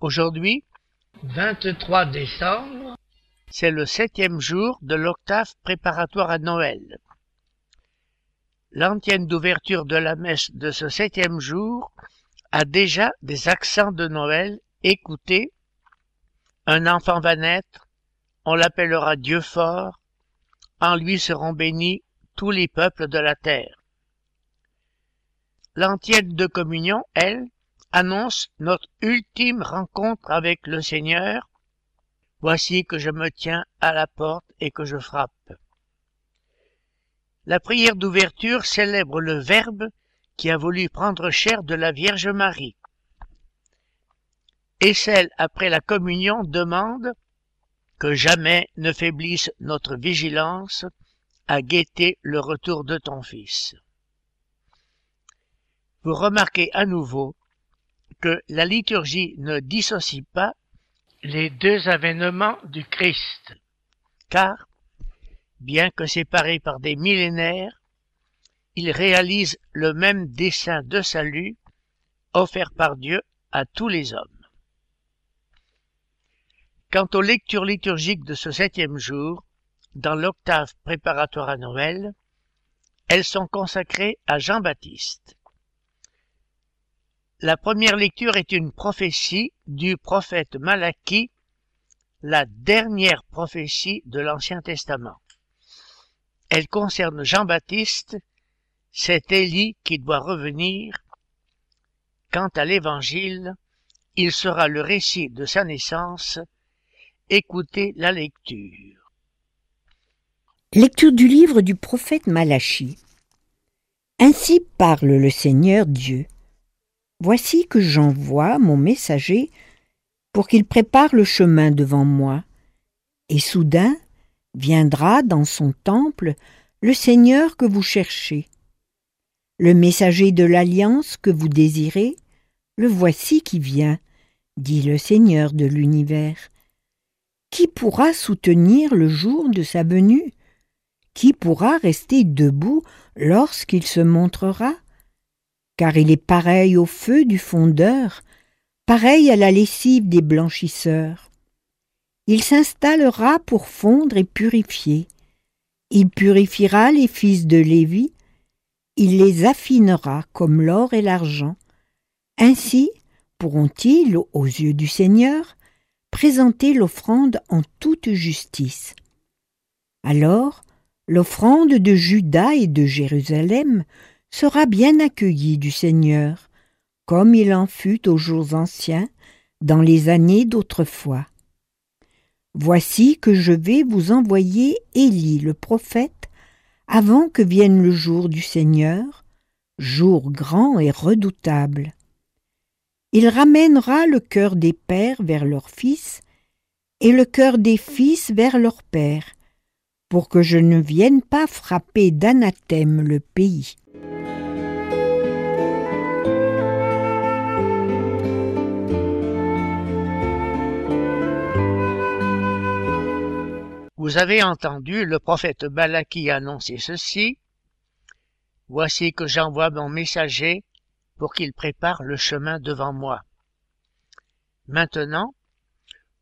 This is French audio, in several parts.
Aujourd'hui, 23 décembre, c'est le septième jour de l'octave préparatoire à Noël. L'antienne d'ouverture de la messe de ce septième jour a déjà des accents de Noël. Écoutez, un enfant va naître, on l'appellera Dieu fort, en lui seront bénis tous les peuples de la terre. L'antienne de communion, elle, annonce notre ultime rencontre avec le Seigneur. Voici que je me tiens à la porte et que je frappe. La prière d'ouverture célèbre le Verbe qui a voulu prendre chair de la Vierge Marie. Et celle après la communion demande que jamais ne faiblisse notre vigilance à guetter le retour de ton Fils. Vous remarquez à nouveau que la liturgie ne dissocie pas les deux avènements du Christ, car, bien que séparés par des millénaires, ils réalisent le même dessein de salut offert par Dieu à tous les hommes. Quant aux lectures liturgiques de ce septième jour, dans l'octave préparatoire à Noël, elles sont consacrées à Jean-Baptiste. La première lecture est une prophétie du prophète Malachie, la dernière prophétie de l'Ancien Testament. Elle concerne Jean-Baptiste, c'est Élie qui doit revenir. Quant à l'Évangile, il sera le récit de sa naissance. Écoutez la lecture. Lecture du livre du prophète Malachie. Ainsi parle le Seigneur Dieu. Voici que j'envoie mon messager pour qu'il prépare le chemin devant moi. Et soudain viendra dans son temple le Seigneur que vous cherchez. Le messager de l'alliance que vous désirez, le voici qui vient, dit le Seigneur de l'univers. Qui pourra soutenir le jour de sa venue? Qui pourra rester debout lorsqu'il se montrera? Car il est pareil au feu du fondeur, pareil à la lessive des blanchisseurs. Il s'installera pour fondre et purifier. Il purifiera les fils de Lévi, il les affinera comme l'or et l'argent. Ainsi pourront-ils, aux yeux du Seigneur, présenter l'offrande en toute justice. Alors, l'offrande de Juda et de Jérusalem sera bien accueilli du Seigneur, comme il en fut aux jours anciens, dans les années d'autrefois. Voici que je vais vous envoyer Élie le prophète, avant que vienne le jour du Seigneur, jour grand et redoutable. Il ramènera le cœur des pères vers leurs fils, et le cœur des fils vers leurs pères, pour que je ne vienne pas frapper d'anathème le pays. Vous avez entendu le prophète Balaki annoncer ceci. Voici que j'envoie mon messager pour qu'il prépare le chemin devant moi. Maintenant,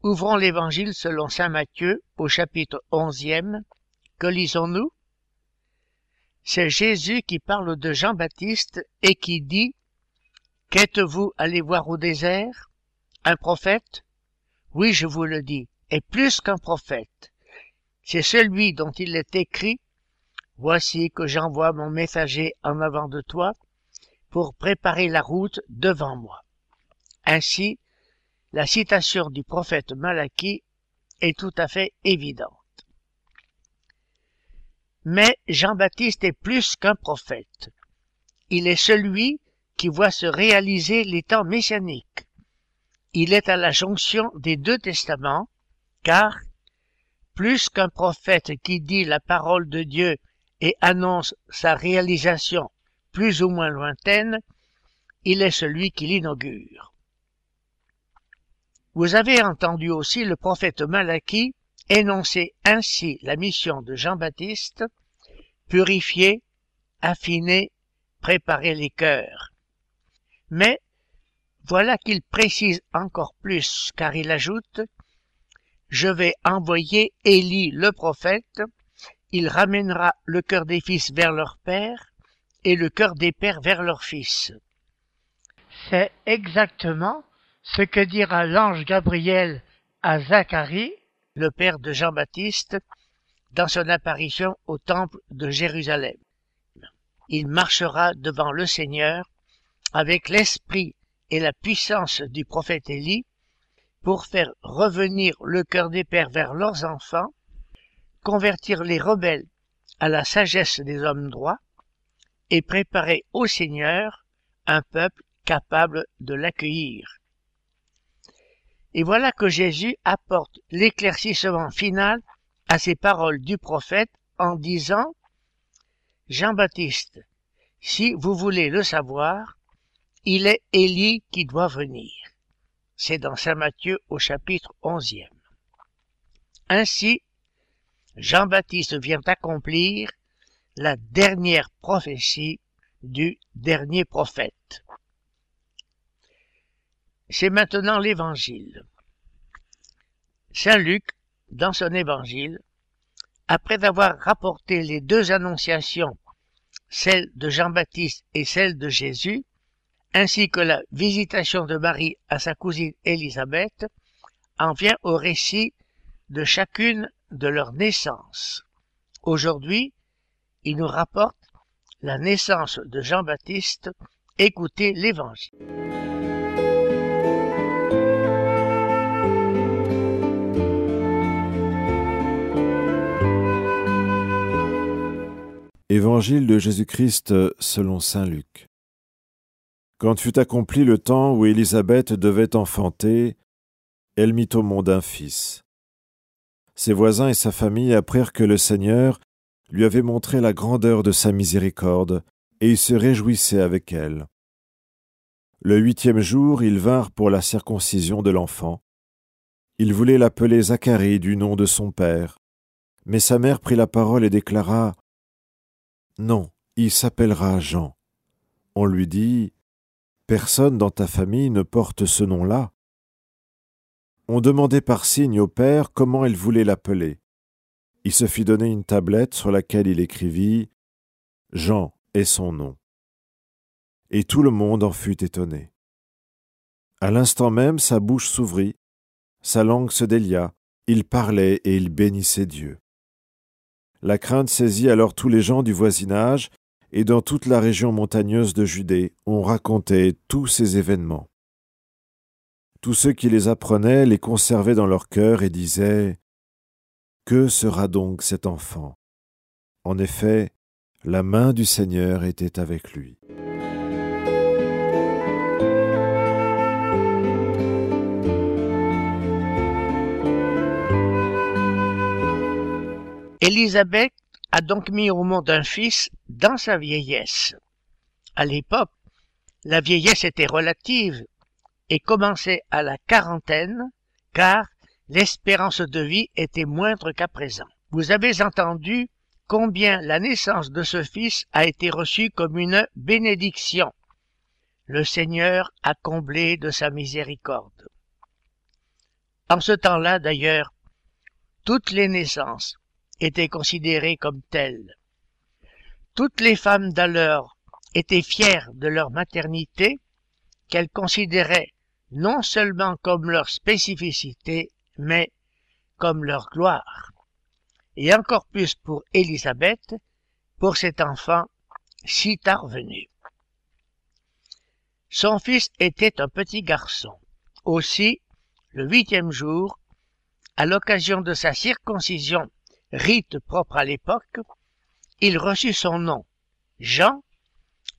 ouvrons l'évangile selon saint Matthieu au chapitre onzième. Que lisons-nous? C'est Jésus qui parle de Jean-Baptiste et qui dit Qu'êtes-vous allé voir au désert? Un prophète? Oui, je vous le dis, et plus qu'un prophète. C'est celui dont il est écrit Voici que j'envoie mon messager en avant de toi pour préparer la route devant moi. Ainsi, la citation du prophète Malachie est tout à fait évidente. Mais Jean-Baptiste est plus qu'un prophète. Il est celui qui voit se réaliser les temps messianiques. il est à la jonction des deux testaments, car, plus qu'un prophète qui dit la parole de Dieu et annonce sa réalisation plus ou moins lointaine, il est celui qui l'inaugure. Vous avez entendu aussi le prophète Malachie énoncer ainsi la mission de Jean-Baptiste, purifier, affiner, préparer les cœurs. Mais voilà qu'il précise encore plus, car il ajoute Je vais envoyer Élie le prophète, il ramènera le cœur des fils vers leur père et le cœur des pères vers leurs fils. C'est exactement ce que dira l'ange Gabriel à Zacharie, le père de Jean-Baptiste, dans son apparition au temple de Jérusalem. Il marchera devant le Seigneur avec l'esprit et la puissance du prophète Élie pour faire revenir le cœur des pères vers leurs enfants, convertir les rebelles à la sagesse des hommes droits et préparer au Seigneur un peuple capable de l'accueillir. Et voilà que Jésus apporte l'éclaircissement final à ces paroles du prophète en disant Jean-Baptiste, si vous voulez le savoir, il est Élie qui doit venir. C'est dans Saint Matthieu au chapitre onzième. Ainsi, Jean-Baptiste vient accomplir la dernière prophétie du dernier prophète c'est maintenant l'évangile. Saint Luc, dans son évangile, après avoir rapporté les deux annonciations, celle de Jean-Baptiste et celle de Jésus, ainsi que la visitation de Marie à sa cousine Élisabeth, en vient au récit de chacune de leurs naissances. Aujourd'hui, il nous rapporte la naissance de Jean-Baptiste. Écoutez l'Évangile. Évangile de Jésus-Christ selon Saint Luc. Quand fut accompli le temps où Élisabeth devait enfanter, elle mit au monde un fils. Ses voisins et sa famille apprirent que le Seigneur lui avait montré la grandeur de sa miséricorde, et ils se réjouissaient avec elle. Le huitième jour, ils vinrent pour la circoncision de l'enfant. Ils voulaient l'appeler Zacharie du nom de son père. Mais sa mère prit la parole et déclara non, il s'appellera Jean. On lui dit Personne dans ta famille ne porte ce nom-là. On demandait par signe au père comment il voulait l'appeler. Il se fit donner une tablette sur laquelle il écrivit Jean est son nom. Et tout le monde en fut étonné. À l'instant même, sa bouche s'ouvrit, sa langue se délia, il parlait et il bénissait Dieu. La crainte saisit alors tous les gens du voisinage, et dans toute la région montagneuse de Judée, on racontait tous ces événements. Tous ceux qui les apprenaient les conservaient dans leur cœur et disaient Que sera donc cet enfant? En effet, la main du Seigneur était avec lui. Élisabeth a donc mis au monde un fils dans sa vieillesse. À l'époque, la vieillesse était relative et commençait à la quarantaine, car l'espérance de vie était moindre qu'à présent. Vous avez entendu combien la naissance de ce fils a été reçue comme une bénédiction. Le Seigneur a comblé de sa miséricorde. En ce temps-là, d'ailleurs, toutes les naissances étaient considérées comme telles. Toutes les femmes d'alors étaient fières de leur maternité, qu'elles considéraient non seulement comme leur spécificité, mais comme leur gloire. Et encore plus pour Élisabeth, pour cet enfant si tard venu. Son fils était un petit garçon. Aussi, le huitième jour, à l'occasion de sa circoncision rite propre à l'époque, il reçut son nom, Jean,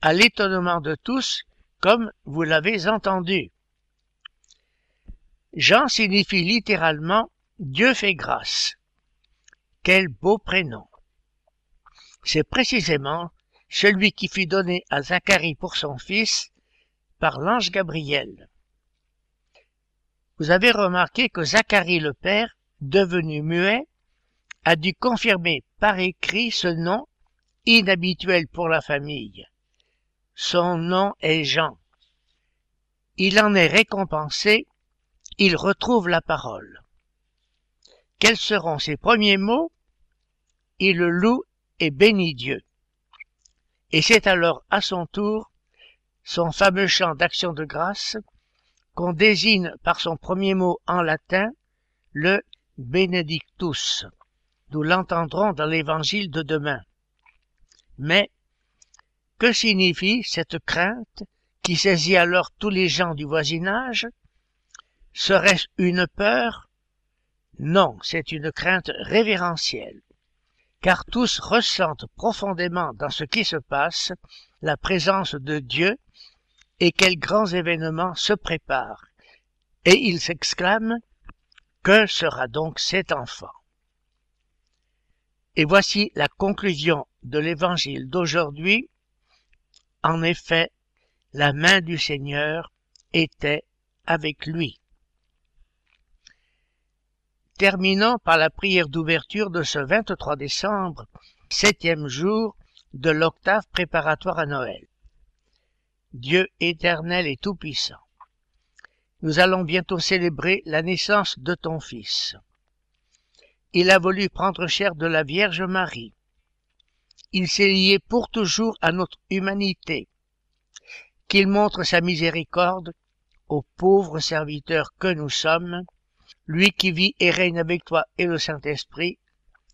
à l'étonnement de tous, comme vous l'avez entendu. Jean signifie littéralement Dieu fait grâce. Quel beau prénom. C'est précisément celui qui fut donné à Zacharie pour son fils par l'ange Gabriel. Vous avez remarqué que Zacharie le père, devenu muet, a dû confirmer par écrit ce nom inhabituel pour la famille. Son nom est Jean. Il en est récompensé, il retrouve la parole. Quels seront ses premiers mots? Il loue et bénit Dieu. Et c'est alors à son tour son fameux chant d'action de grâce qu'on désigne par son premier mot en latin, le Benedictus. Nous l'entendrons dans l'évangile de demain. Mais que signifie cette crainte qui saisit alors tous les gens du voisinage? Serait-ce une peur? Non, c'est une crainte révérentielle, car tous ressentent profondément dans ce qui se passe la présence de Dieu et quels grands événements se préparent. Et ils s'exclament Que sera donc cet enfant? Et voici la conclusion de l'évangile d'aujourd'hui. En effet, la main du Seigneur était avec lui. Terminons par la prière d'ouverture de ce 23 décembre, septième jour de l'octave préparatoire à Noël. Dieu éternel et tout-puissant, nous allons bientôt célébrer la naissance de ton Fils. Il a voulu prendre chair de la Vierge Marie. Il s'est lié pour toujours à notre humanité. Qu'il montre sa miséricorde aux pauvres serviteurs que nous sommes, lui qui vit et règne avec toi et le Saint-Esprit,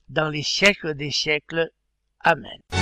dans les siècles des siècles. Amen.